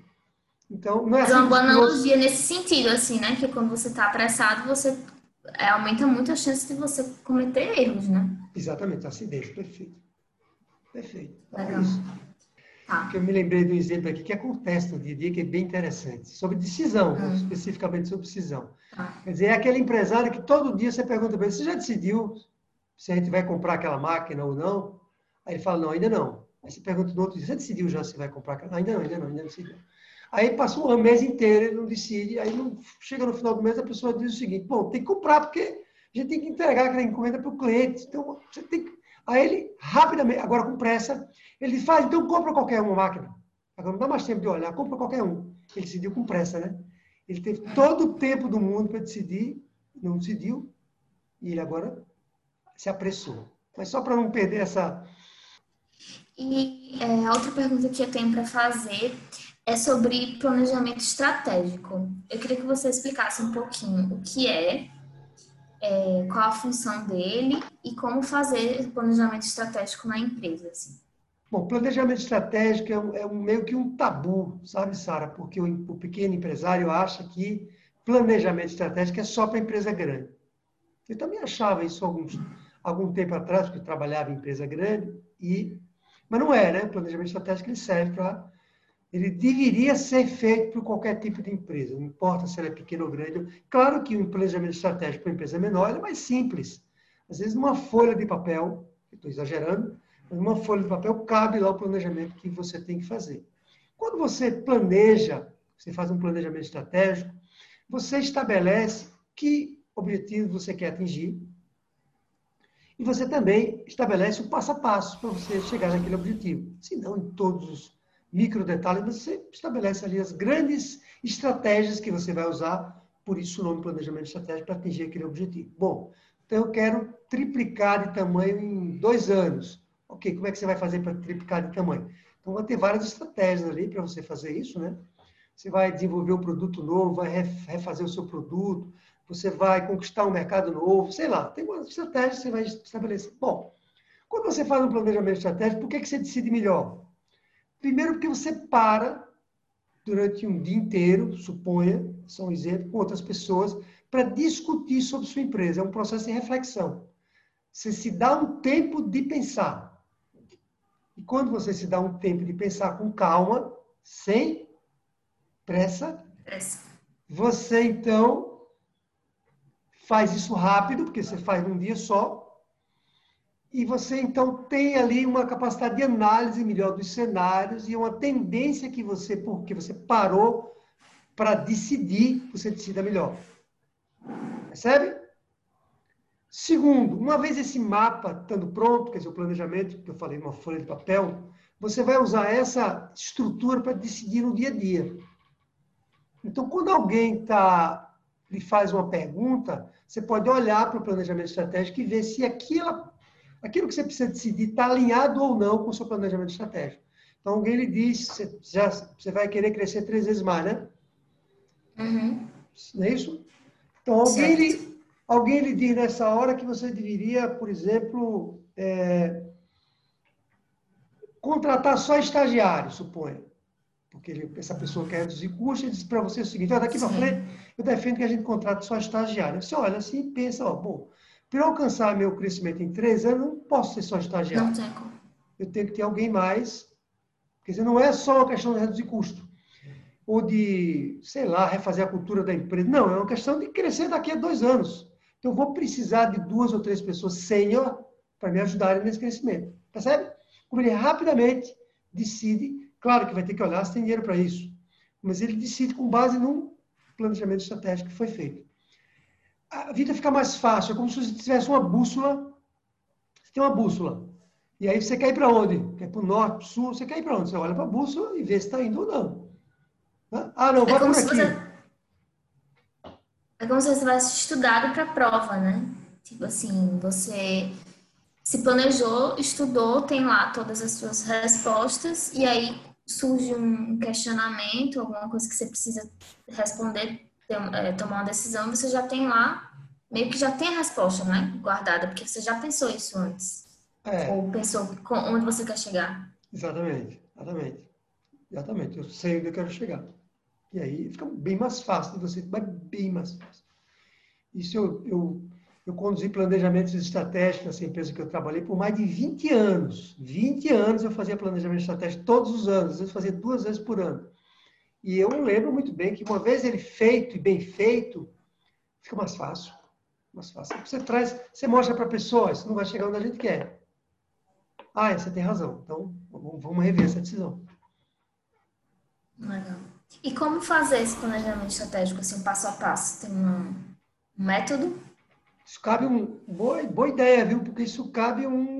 Então, não é assim uma boa analogia nesse sentido, assim, né? Que quando você está apressado, você é, aumenta muito a chance de você cometer erros, né? Exatamente, acidez, perfeito. Perfeito. Então, é Legal. Tá. eu me lembrei de um exemplo aqui que acontece no dia a dia, que é bem interessante, sobre decisão, hum. especificamente sobre decisão. Tá. Quer dizer, é aquele empresário que todo dia você pergunta para ele, você já decidiu se a gente vai comprar aquela máquina ou não? Aí ele fala, não, ainda não. Aí você pergunta no outro dia, você decidiu já se vai comprar aquela? Ainda não, ainda não, ainda não decidiu. Aí passa um mês inteiro, ele não decide. Aí não, chega no final do mês, a pessoa diz o seguinte: bom, tem que comprar, porque a gente tem que entregar aquela encomenda para o cliente. Então, você tem que. Aí ele, rapidamente, agora com pressa, ele faz, então compra qualquer uma máquina. Agora não dá mais tempo de olhar, compra qualquer um. Ele decidiu com pressa, né? Ele teve todo o tempo do mundo para decidir, não decidiu, e ele agora se apressou. Mas só para não perder essa. E é, outra pergunta que eu tenho para fazer é sobre planejamento estratégico. Eu queria que você explicasse um pouquinho o que é, é qual a função dele e como fazer planejamento estratégico na empresa. Assim. Bom, planejamento estratégico é, um, é meio que um tabu, sabe, Sara? Porque o, o, pequeno empresário acha que planejamento estratégico é só para empresa grande. Eu também achava isso alguns, algum tempo atrás, porque eu trabalhava em empresa grande, e, mas não é, né? O planejamento estratégico ele serve para. Ele deveria ser feito por qualquer tipo de empresa, não importa se ela é pequena ou grande. Claro que um planejamento estratégico para uma empresa menor é mais simples. Às vezes, numa folha de papel, estou exagerando, mas numa folha de papel cabe lá o planejamento que você tem que fazer. Quando você planeja, você faz um planejamento estratégico, você estabelece que objetivo você quer atingir e você também estabelece o passo a passo para você chegar naquele objetivo. Se não em todos os micro detalhes, você estabelece ali as grandes estratégias que você vai usar, por isso o nome planejamento estratégico, para atingir aquele objetivo. Bom, então eu quero triplicar de tamanho em dois anos. Ok, como é que você vai fazer para triplicar de tamanho? Então, vai ter várias estratégias ali para você fazer isso, né? Você vai desenvolver um produto novo, vai refazer o seu produto, você vai conquistar um mercado novo, sei lá, tem uma estratégia que você vai estabelecer. Bom, quando você faz um planejamento estratégico, por que, que você decide melhor? Primeiro, porque você para durante um dia inteiro, suponha, só um exemplo, com outras pessoas, para discutir sobre sua empresa. É um processo de reflexão. Você se dá um tempo de pensar. E quando você se dá um tempo de pensar com calma, sem pressa, pressa. você então faz isso rápido, porque você faz num dia só, e você então tem ali uma capacidade de análise melhor dos cenários e uma tendência que você, porque você parou para decidir, você decida melhor. Percebe? Segundo, uma vez esse mapa estando pronto, quer dizer, o planejamento, que eu falei, uma folha de papel, você vai usar essa estrutura para decidir no dia a dia. Então, quando alguém tá, lhe faz uma pergunta, você pode olhar para o planejamento estratégico e ver se aquilo, aquilo que você precisa decidir está alinhado ou não com o seu planejamento estratégico. Então, alguém lhe diz, você, já, você vai querer crescer três vezes mais, né? Uhum. Não é isso? Então, alguém lhe, Alguém lhe diz nessa hora que você deveria, por exemplo, é, contratar só estagiário, suponha. Porque ele, essa pessoa quer reduzir custos e diz para você o seguinte: daqui para frente, eu defendo que a gente contrate só estagiário. Você olha assim e pensa: ó, bom, para eu alcançar meu crescimento em três anos, eu não posso ser só estagiário. Não tem como. Eu tenho que ter alguém mais. Quer dizer, não é só uma questão de reduzir custo ou de, sei lá, refazer a cultura da empresa. Não, é uma questão de crescer daqui a dois anos. Então, eu vou precisar de duas ou três pessoas sênior para me ajudarem nesse crescimento. Percebe? Como ele rapidamente decide, claro que vai ter que olhar se tem dinheiro para isso, mas ele decide com base num planejamento estratégico que foi feito. A vida fica mais fácil, é como se você tivesse uma bússola. Você tem uma bússola. E aí você quer ir para onde? Quer para o norte, para o sul? Você quer ir para onde? Você olha para a bússola e vê se está indo ou não. Ah, não, vai é por aqui. Você é como se você tivesse estudado para a prova, né? Tipo assim, você se planejou, estudou, tem lá todas as suas respostas, e aí surge um questionamento, alguma coisa que você precisa responder, tomar uma decisão, você já tem lá, meio que já tem a resposta, né? Guardada, porque você já pensou isso antes. É. Ou pensou onde você quer chegar. Exatamente, exatamente. Exatamente, eu sei onde eu quero chegar. E aí fica bem mais fácil de você, mas bem mais fácil. Isso eu, eu, eu conduzi planejamentos estratégicos nessa empresa que eu trabalhei por mais de 20 anos. 20 anos eu fazia planejamento estratégico todos os anos, às vezes fazia duas vezes por ano. E eu lembro muito bem que uma vez ele feito e bem feito, fica mais fácil. Mais fácil. Você traz, você mostra para a pessoa, isso não vai chegar onde a gente quer. Ah, você tem razão. Então, vamos rever essa decisão. Legal. E como fazer esse planejamento estratégico, assim, passo a passo? Tem um método? Isso cabe um. Boa, boa ideia, viu? Porque isso cabe um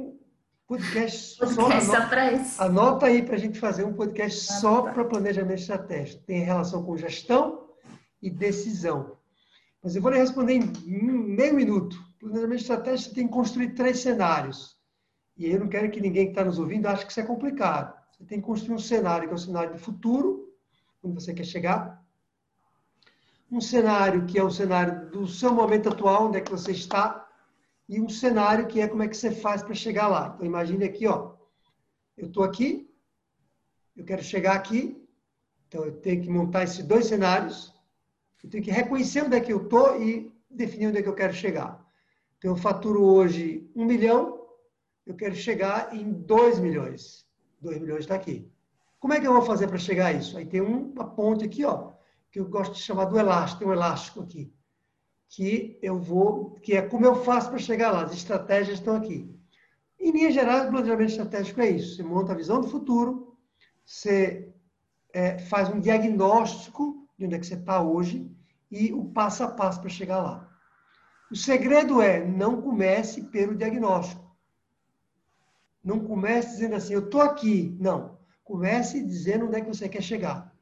podcast, podcast só, só para isso. Anota aí para a gente fazer um podcast ah, só para planejamento estratégico. Tem relação com gestão e decisão. Mas eu vou lhe responder em meio minuto. Planejamento estratégico você tem que construir três cenários. E eu não quero que ninguém que está nos ouvindo ache que isso é complicado. Você tem que construir um cenário que é o cenário de futuro, onde você quer chegar. Um cenário que é o cenário do seu momento atual, onde é que você está. E um cenário que é como é que você faz para chegar lá. Então, imagine aqui, ó. Eu estou aqui, eu quero chegar aqui. Então, eu tenho que montar esses dois cenários. Eu tenho que reconhecer onde é que eu estou e definir onde é que eu quero chegar. Então, eu faturo hoje um milhão, eu quero chegar em 2 milhões. 2 milhões está aqui. Como é que eu vou fazer para chegar a isso? Aí tem uma ponte aqui, ó, que eu gosto de chamar do elástico, tem um elástico aqui, que eu vou, que é como eu faço para chegar lá. As estratégias estão aqui. Em linhas gerais, o planejamento estratégico é isso. Você monta a visão do futuro, você é, faz um diagnóstico de onde é que você está hoje e o passo a passo para chegar lá. O segredo é não comece pelo diagnóstico. Não comece dizendo assim, eu estou aqui. Não. Comece dizendo onde é que você quer chegar.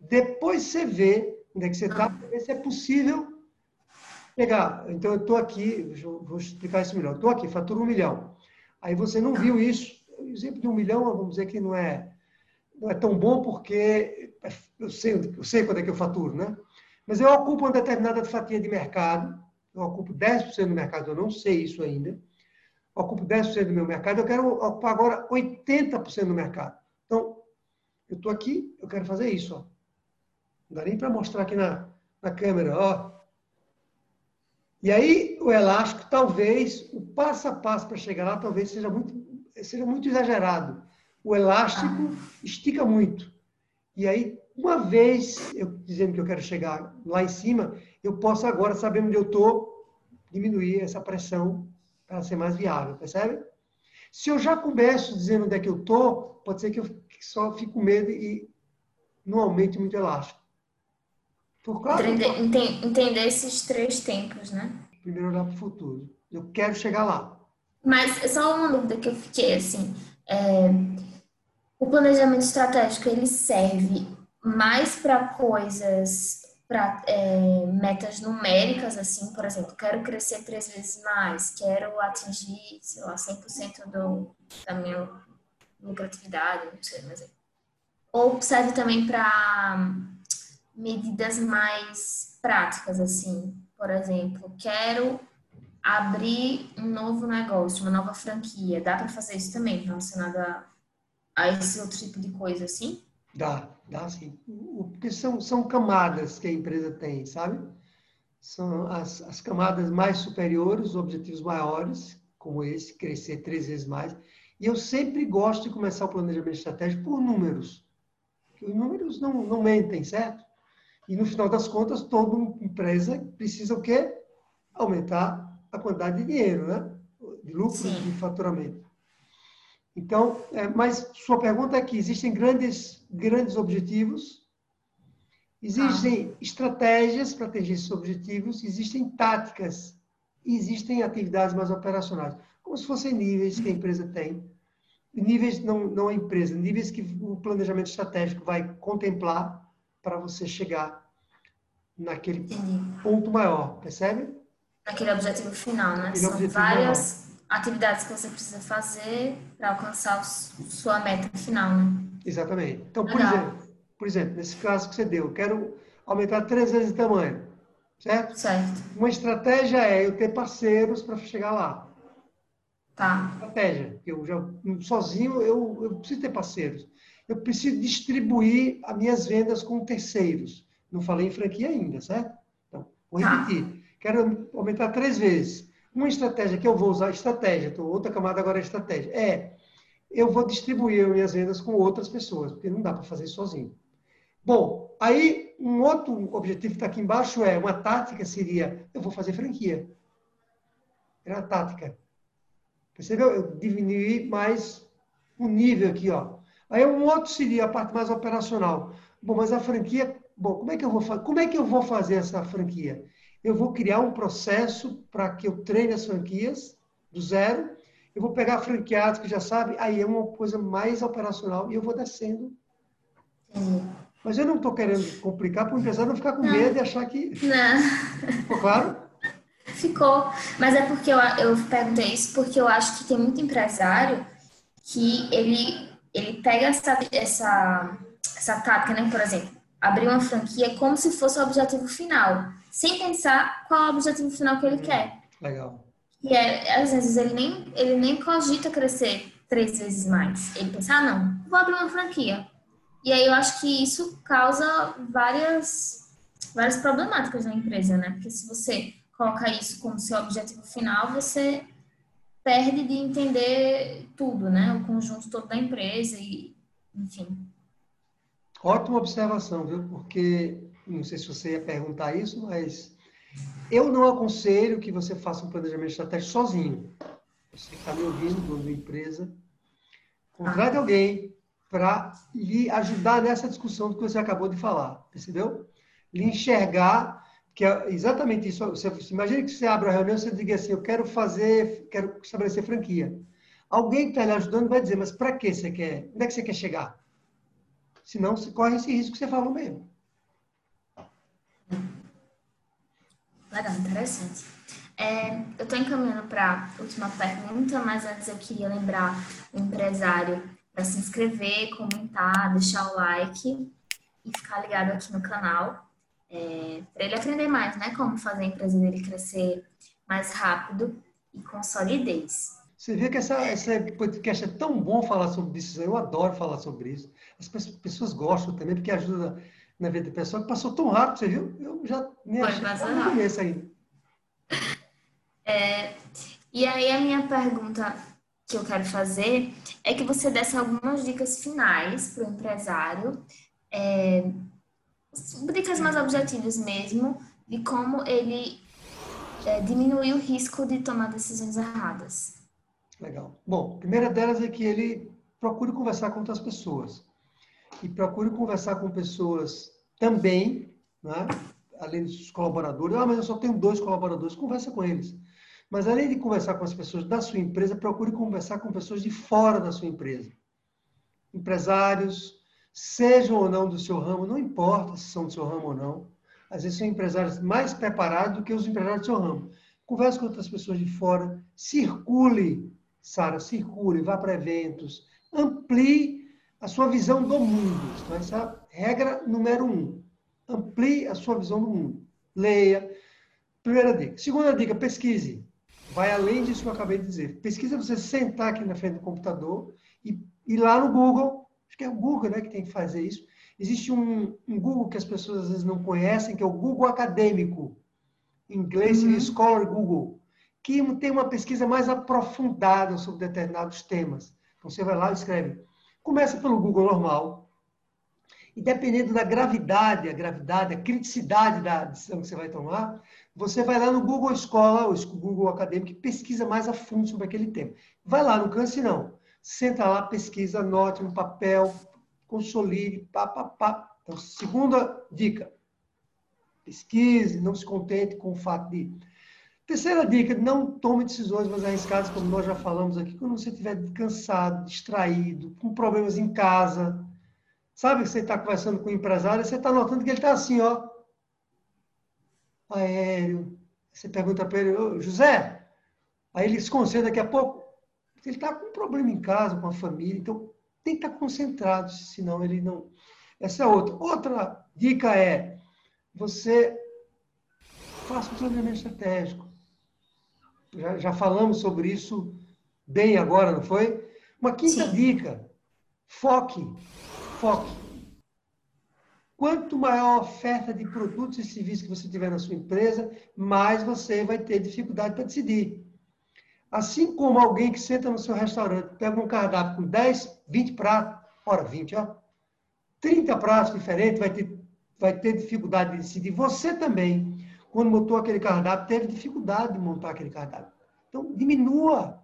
Depois você vê onde é que você está, para ver se é possível chegar. Então, eu estou aqui, vou explicar isso melhor. Estou aqui, faturo um milhão. Aí você não viu isso. Exemplo de um milhão, vamos dizer que não é, não é tão bom porque eu sei, eu sei quando é que eu faturo, né? Mas eu ocupo uma determinada fatia de mercado, eu ocupo 10% do mercado, eu não sei isso ainda, ocupo 10% do meu mercado, eu quero ocupar agora 80% do mercado. Então, eu estou aqui, eu quero fazer isso. Ó. Não dá nem para mostrar aqui na, na câmera. Ó. E aí, o elástico, talvez, o passo a passo para chegar lá, talvez seja muito, seja muito exagerado. O elástico estica muito. E aí, uma vez eu dizendo que eu quero chegar lá em cima, eu posso agora, sabendo onde eu estou, diminuir essa pressão para ser mais viável, percebe? Se eu já começo dizendo onde é que eu estou, pode ser que eu só fique com medo e não aumente muito elástico. Por claro, entender, entender esses três tempos, né? Primeiro olhar para o futuro. Eu quero chegar lá. Mas só uma dúvida que eu fiquei assim. É, o planejamento estratégico ele serve mais para coisas, para é, metas numéricas, assim, por exemplo, quero crescer três vezes mais, quero atingir, sei lá, 100% do, da minha lucratividade, não sei, mas... É. Ou serve também para medidas mais práticas, assim, por exemplo, quero abrir um novo negócio, uma nova franquia, dá para fazer isso também relacionado a, a esse outro tipo de coisa, assim? Dá, dá sim. Porque são, são camadas que a empresa tem, sabe? São as, as camadas mais superiores, os objetivos maiores, como esse, crescer três vezes mais. E eu sempre gosto de começar o planejamento estratégico por números. Porque os números não, não mentem, certo? E no final das contas, toda empresa precisa o quê? Aumentar a quantidade de dinheiro, né? De lucro, Sim. de faturamento. Então, é, mas sua pergunta é que existem grandes, grandes objetivos, existem ah. estratégias para atingir esses objetivos, existem táticas, existem atividades mais operacionais, como se fossem níveis que a empresa tem. Níveis, não, não a empresa, níveis que o planejamento estratégico vai contemplar para você chegar naquele Entendi. ponto maior, percebe? Naquele objetivo final, né? Aquele São várias atividades que você precisa fazer para alcançar sua meta final, né? Exatamente. Então, por exemplo, por exemplo, nesse caso que você deu, eu quero aumentar três vezes o tamanho, certo? Certo. Uma estratégia é eu ter parceiros para chegar lá. Tá. Estratégia. Eu já sozinho eu, eu preciso ter parceiros. Eu preciso distribuir as minhas vendas com terceiros. Não falei em franquia ainda, certo? Então, vou tá. repetir. Tá. Quero aumentar três vezes. Uma estratégia que eu vou usar, estratégia, então, outra camada agora é estratégia, é eu vou distribuir minhas vendas com outras pessoas, porque não dá para fazer sozinho. Bom, aí um outro objetivo que está aqui embaixo é, uma tática seria, eu vou fazer franquia. É uma tática. Percebeu? Eu diminuí mais o nível aqui, ó. Aí um outro seria a parte mais operacional. Bom, mas a franquia, bom, como é que eu vou, como é que eu vou fazer essa franquia? eu vou criar um processo para que eu treine as franquias do zero. Eu vou pegar franqueados que já sabem, aí é uma coisa mais operacional e eu vou descendo. Mas eu não estou querendo complicar para o empresário não ficar com não. medo e achar que. Não. Ficou claro? Ficou. Mas é porque eu, eu perguntei isso porque eu acho que tem muito empresário que ele, ele pega essa, essa, essa tática, né? Por exemplo, abrir uma franquia como se fosse o objetivo final sem pensar qual é o objetivo final que ele quer. Legal. E é, às vezes ele nem, ele nem cogita crescer três vezes mais. Ele pensa, ah, não, vou abrir uma franquia. E aí eu acho que isso causa várias várias problemáticas na empresa, né? Porque se você coloca isso como seu objetivo final, você perde de entender tudo, né? O conjunto todo da empresa e, enfim. Ótima observação, viu? Porque não sei se você ia perguntar isso, mas eu não aconselho que você faça um planejamento estratégico sozinho. Você está me ouvindo, dono da empresa, contrate ah. alguém para lhe ajudar nessa discussão do que você acabou de falar, percebeu? Lhe enxergar que é exatamente isso. Você, imagine que você abre a reunião e você diga assim, eu quero fazer, quero estabelecer franquia. Alguém que está lhe ajudando vai dizer, mas para que você quer? Onde é que você quer chegar? Senão, você corre esse risco que você falou mesmo. Legal, interessante. É, eu estou encaminhando para a última pergunta, mas antes eu queria lembrar o empresário para se inscrever, comentar, deixar o like e ficar ligado aqui no canal é, para ele aprender mais, né? Como fazer a empresa dele crescer mais rápido e com solidez. Você vê que essa, esse podcast é tão bom falar sobre isso. Eu adoro falar sobre isso. As pessoas gostam também, porque ajuda na vida da pessoa, que passou tão rápido, você viu? Eu já nem Foi, achei no começo ainda. É, e aí a minha pergunta que eu quero fazer é que você desse algumas dicas finais para o empresário é, dicas mais objetivas mesmo de como ele é, diminuir o risco de tomar decisões erradas. Legal. Bom, a primeira delas é que ele procure conversar com outras pessoas. E procure conversar com pessoas também, né? além dos colaboradores. Ah, mas eu só tenho dois colaboradores. Conversa com eles. Mas além de conversar com as pessoas da sua empresa, procure conversar com pessoas de fora da sua empresa. Empresários, sejam ou não do seu ramo, não importa se são do seu ramo ou não. Às vezes são empresários mais preparados do que os empresários do seu ramo. Converse com outras pessoas de fora, circule, Sara, circule, vá para eventos, amplie a sua visão do mundo. Então, essa é a regra número um. Amplie a sua visão do mundo. Leia. Primeira dica. Segunda dica, pesquise. Vai além disso que eu acabei de dizer. Pesquisa você sentar aqui na frente do computador e ir lá no Google Acho que é o Google né, que tem que fazer isso. Existe um, um, Google que as pessoas às vezes não conhecem, que é o Google Acadêmico. Em inglês uhum. Scholar Google, que tem uma pesquisa mais aprofundada sobre determinados temas. Então você vai lá e escreve. Começa pelo Google normal. E dependendo da gravidade, a gravidade, a criticidade da decisão que você vai tomar, você vai lá no Google Escola, ou Google Acadêmico, e pesquisa mais a fundo sobre aquele tema. Vai lá, não canse não senta lá, pesquisa, anote no papel, consolide, pá, pá, pá. Então, segunda dica, pesquise, não se contente com o fato de... Terceira dica, não tome decisões mais arriscadas, como nós já falamos aqui, quando você estiver cansado, distraído, com problemas em casa. Sabe que você está conversando com o empresário, você está notando que ele está assim, ó, aéreo. Você pergunta para ele, José, aí ele se concentra daqui a pouco, ele está com um problema em casa, com a família, então tem que estar tá concentrado, senão ele não. Essa é outra. Outra dica é você faça um planejamento estratégico. Já, já falamos sobre isso bem agora, não foi? Uma quinta Sim. dica: foque. Foque. Quanto maior a oferta de produtos e serviços que você tiver na sua empresa, mais você vai ter dificuldade para decidir. Assim como alguém que senta no seu restaurante, pega um cardápio com 10, 20 pratos, ora 20, ó, 30 pratos diferentes, vai ter, vai ter dificuldade de decidir. Você também, quando montou aquele cardápio, teve dificuldade de montar aquele cardápio. Então, diminua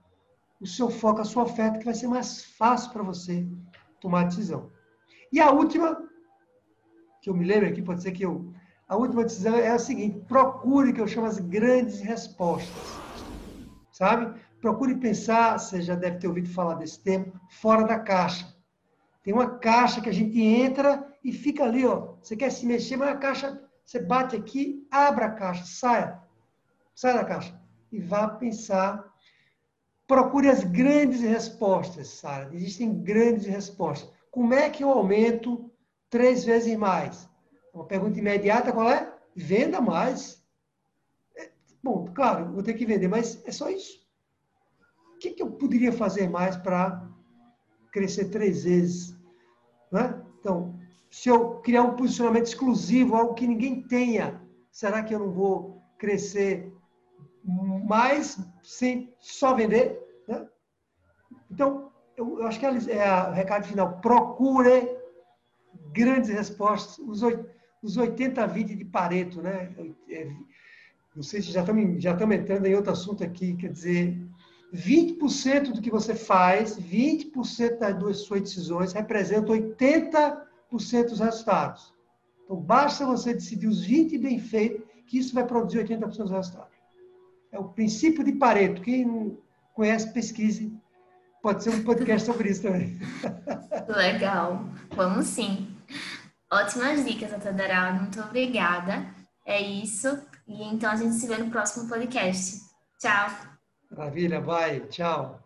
o seu foco, a sua oferta, que vai ser mais fácil para você tomar a decisão. E a última, que eu me lembro aqui, pode ser que eu. A última decisão é a seguinte: procure, que eu chamo as grandes respostas sabe? Procure pensar, você já deve ter ouvido falar desse termo, fora da caixa. Tem uma caixa que a gente entra e fica ali, ó. Você quer se mexer, mas a caixa, você bate aqui, abra a caixa, saia. Saia da caixa. E vá pensar. Procure as grandes respostas, Sara. Existem grandes respostas. Como é que eu aumento três vezes mais? Uma pergunta imediata qual é? Venda mais. Bom, claro, vou ter que vender, mas é só isso. O que, que eu poderia fazer mais para crescer três vezes? Né? Então, se eu criar um posicionamento exclusivo, algo que ninguém tenha, será que eu não vou crescer mais sem só vender? Né? Então, eu, eu, acho que é, é o recado final. Procure grandes respostas. Os, os 80-20 de Pareto, né? É, não sei se já estamos, já estamos entrando em outro assunto aqui, quer dizer, 20% do que você faz, 20% das suas decisões representam 80% dos resultados. Então, basta você decidir os 20% bem feito, que isso vai produzir 80% dos resultados. É o princípio de Pareto. Quem não conhece, pesquise. Pode ser um podcast sobre isso também. Legal. Vamos sim. Ótimas dicas, Atadaraldo. Muito obrigada. É isso. E então a gente se vê no próximo podcast. Tchau. Maravilha, vai. Tchau.